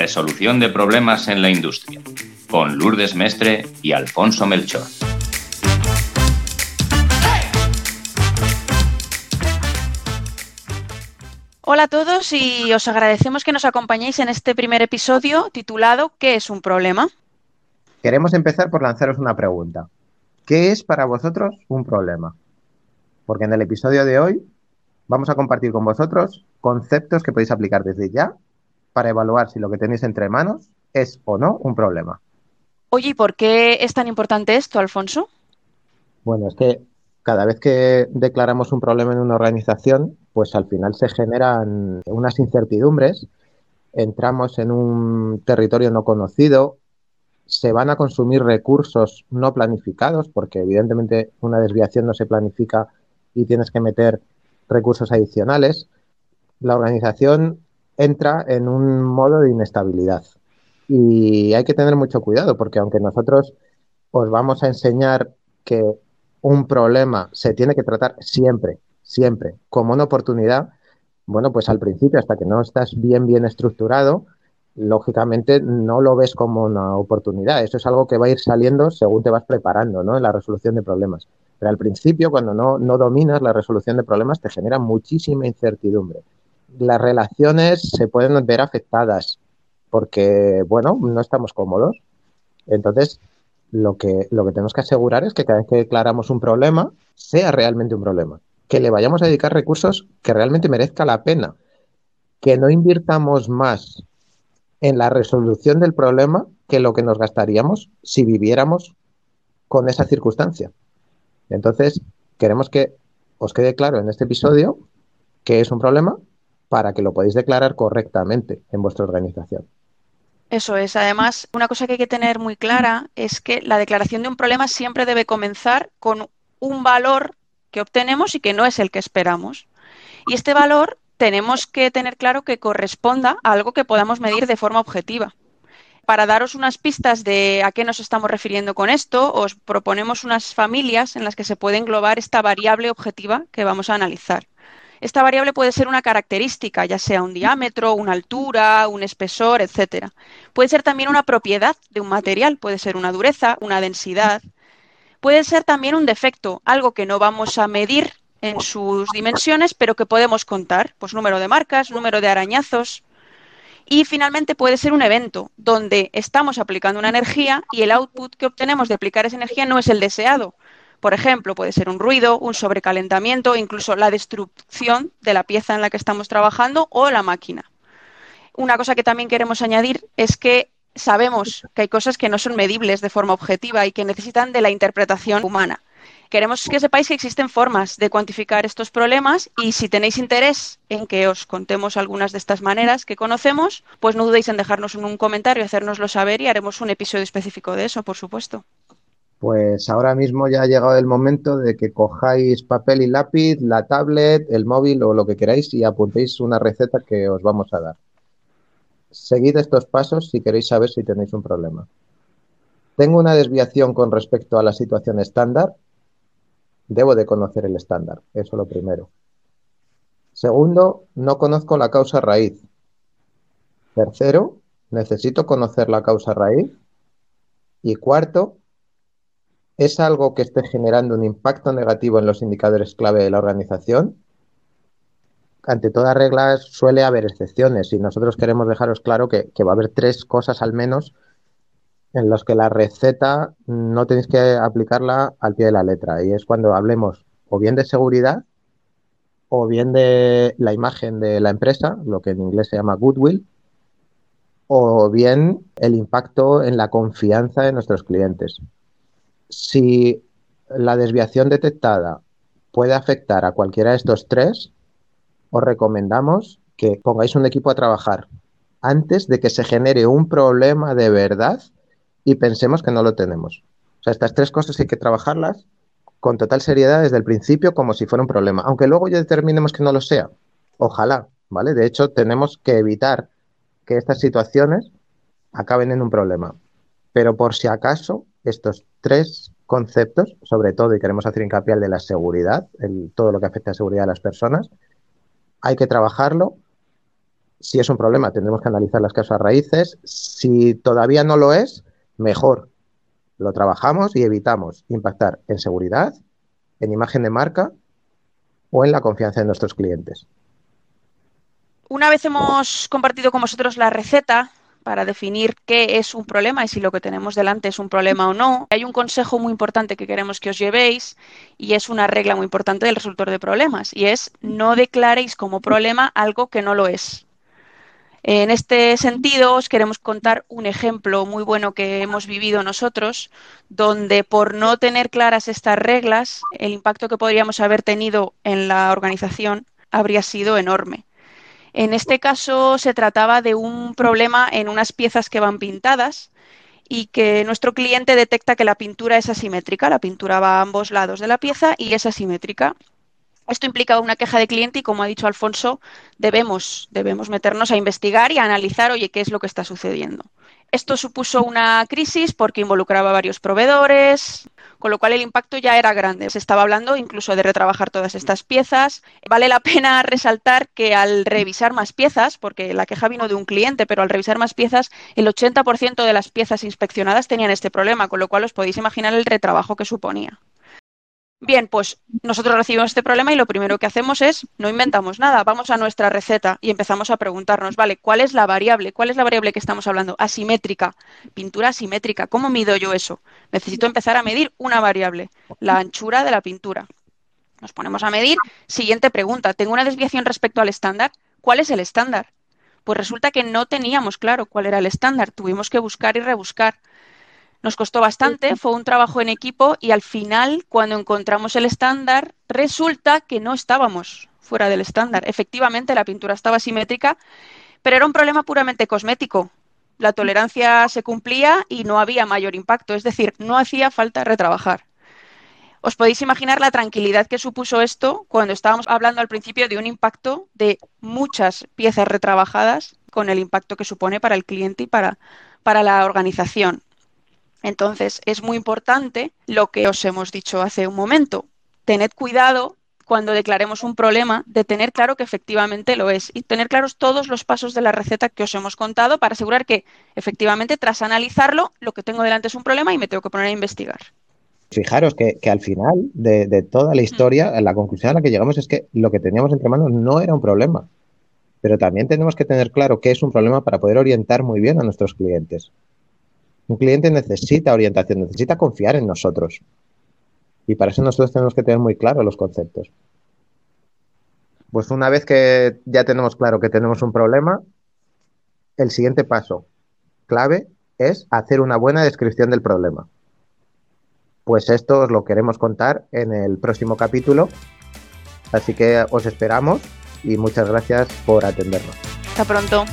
Resolución de problemas en la industria, con Lourdes Mestre y Alfonso Melchor. Hola a todos y os agradecemos que nos acompañéis en este primer episodio titulado ¿Qué es un problema? Queremos empezar por lanzaros una pregunta. ¿Qué es para vosotros un problema? Porque en el episodio de hoy vamos a compartir con vosotros conceptos que podéis aplicar desde ya para evaluar si lo que tenéis entre manos es o no un problema. Oye, ¿y por qué es tan importante esto, Alfonso? Bueno, es que cada vez que declaramos un problema en una organización, pues al final se generan unas incertidumbres, entramos en un territorio no conocido, se van a consumir recursos no planificados, porque evidentemente una desviación no se planifica y tienes que meter recursos adicionales. La organización entra en un modo de inestabilidad. Y hay que tener mucho cuidado porque aunque nosotros os vamos a enseñar que un problema se tiene que tratar siempre, siempre, como una oportunidad, bueno, pues al principio, hasta que no estás bien, bien estructurado, lógicamente no lo ves como una oportunidad. Eso es algo que va a ir saliendo según te vas preparando, ¿no? En la resolución de problemas. Pero al principio, cuando no, no dominas la resolución de problemas, te genera muchísima incertidumbre las relaciones se pueden ver afectadas porque, bueno, no estamos cómodos. Entonces, lo que, lo que tenemos que asegurar es que cada vez que declaramos un problema, sea realmente un problema. Que le vayamos a dedicar recursos que realmente merezca la pena. Que no invirtamos más en la resolución del problema que lo que nos gastaríamos si viviéramos con esa circunstancia. Entonces, queremos que os quede claro en este episodio que es un problema para que lo podáis declarar correctamente en vuestra organización. Eso es. Además, una cosa que hay que tener muy clara es que la declaración de un problema siempre debe comenzar con un valor que obtenemos y que no es el que esperamos. Y este valor tenemos que tener claro que corresponda a algo que podamos medir de forma objetiva. Para daros unas pistas de a qué nos estamos refiriendo con esto, os proponemos unas familias en las que se puede englobar esta variable objetiva que vamos a analizar. Esta variable puede ser una característica, ya sea un diámetro, una altura, un espesor, etcétera. Puede ser también una propiedad de un material, puede ser una dureza, una densidad. Puede ser también un defecto, algo que no vamos a medir en sus dimensiones, pero que podemos contar, pues número de marcas, número de arañazos. Y finalmente puede ser un evento donde estamos aplicando una energía y el output que obtenemos de aplicar esa energía no es el deseado, por ejemplo, puede ser un ruido, un sobrecalentamiento, incluso la destrucción de la pieza en la que estamos trabajando o la máquina. Una cosa que también queremos añadir es que sabemos que hay cosas que no son medibles de forma objetiva y que necesitan de la interpretación humana. Queremos que sepáis que existen formas de cuantificar estos problemas y si tenéis interés en que os contemos algunas de estas maneras que conocemos, pues no dudéis en dejarnos un comentario, hacérnoslo saber y haremos un episodio específico de eso, por supuesto. Pues ahora mismo ya ha llegado el momento de que cojáis papel y lápiz, la tablet, el móvil o lo que queráis y apuntéis una receta que os vamos a dar. Seguid estos pasos si queréis saber si tenéis un problema. Tengo una desviación con respecto a la situación estándar. Debo de conocer el estándar, eso lo primero. Segundo, no conozco la causa raíz. Tercero, necesito conocer la causa raíz. Y cuarto, ¿Es algo que esté generando un impacto negativo en los indicadores clave de la organización? Ante todas reglas suele haber excepciones y nosotros queremos dejaros claro que, va a haber tres cosas al menos en las que la receta no tenéis que aplicarla al pie de la letra y es cuando hablemos o bien de seguridad o bien de la imagen de la empresa, lo que en inglés se llama goodwill, o bien el impacto en la confianza de nuestros clientes si la desviación detectada puede afectar a cualquiera de estos tres, os recomendamos que pongáis un equipo a trabajar antes de que se genere un problema de verdad y pensemos que no lo tenemos. O sea, estas tres cosas hay que trabajarlas con total seriedad desde el principio como si fuera un problema, aunque luego ya determinemos que no lo sea. Ojalá, ¿vale? De hecho, tenemos que evitar que estas situaciones acaben en un problema. Pero por si acaso, estos tres conceptos, sobre todo, y queremos hacer hincapié al de la seguridad, todo lo que afecta a la seguridad de las personas, hay que trabajarlo Si es un problema, tendremos que analizar las causas raíces. Si todavía no lo es, mejor. Lo trabajamos y evitamos impactar en seguridad, en imagen de marca o en la confianza de nuestros clientes. Una vez hemos compartido con vosotros la receta para definir qué es un problema y si lo que tenemos delante es un problema o no, hay un consejo muy importante que queremos que os llevéis y es una regla muy importante del resultor de problemas y es no declaréis como problema algo que no lo es. En este sentido, os queremos contar un ejemplo muy bueno que hemos vivido nosotros, donde por no tener claras estas reglas, el impacto que podríamos haber tenido en la organización habría sido enorme. En este caso se trataba de un problema en unas piezas que van pintadas y que nuestro cliente detecta que la pintura es asimétrica, la pintura va a ambos lados de la pieza y es asimétrica. Esto implica una queja de cliente y, como ha dicho Alfonso, debemos, debemos meternos a investigar y a analizar, oye, qué es lo que está sucediendo. Esto supuso una crisis porque involucraba a varios proveedores, con lo cual el impacto ya era grande. Se estaba hablando incluso de retrabajar todas estas piezas. Vale la pena resaltar que al revisar más piezas, porque la queja vino de un cliente, pero al revisar más piezas, el 80% de las piezas inspeccionadas tenían este problema, con lo cual os podéis imaginar el retrabajo que suponía. Bien, pues nosotros recibimos este problema y lo primero que hacemos es, no inventamos nada, vamos a nuestra receta y empezamos a preguntarnos, vale, ¿cuál es la variable? ¿Cuál es la variable que estamos hablando? Asimétrica, pintura asimétrica, ¿cómo mido yo eso? Necesito empezar a medir una variable, la anchura de la pintura. Nos ponemos a medir, siguiente pregunta, ¿tengo una desviación respecto al estándar? ¿Cuál es el estándar? Pues resulta que no teníamos claro cuál era el estándar, tuvimos que buscar y rebuscar. Nos costó bastante, fue un trabajo en equipo y al final, cuando encontramos el estándar, resulta que no estábamos fuera del estándar. Efectivamente, la pintura estaba simétrica, pero era un problema puramente cosmético. La tolerancia se cumplía y no había mayor impacto, es decir, no hacía falta retrabajar. Os podéis imaginar la tranquilidad que supuso esto cuando estábamos hablando al principio de un impacto de muchas piezas retrabajadas con el impacto que supone para el cliente y para, para la organización. Entonces, es muy importante lo que os hemos dicho hace un momento. Tened cuidado cuando declaremos un problema de tener claro que efectivamente lo es y tener claros todos los pasos de la receta que os hemos contado para asegurar que efectivamente tras analizarlo lo que tengo delante es un problema y me tengo que poner a investigar. Fijaros que, al final de, toda la historia, la conclusión a la que llegamos es que lo que teníamos entre manos no era un problema, pero también tenemos que tener claro qué es un problema para poder orientar muy bien a nuestros clientes. Un cliente necesita orientación, necesita confiar en nosotros. Y para eso nosotros tenemos que tener muy claro los conceptos. Pues una vez que ya tenemos claro que tenemos un problema, el siguiente paso clave es hacer una buena descripción del problema. Pues esto os lo queremos contar en el próximo capítulo. Así que os esperamos y muchas gracias por atendernos. Hasta pronto.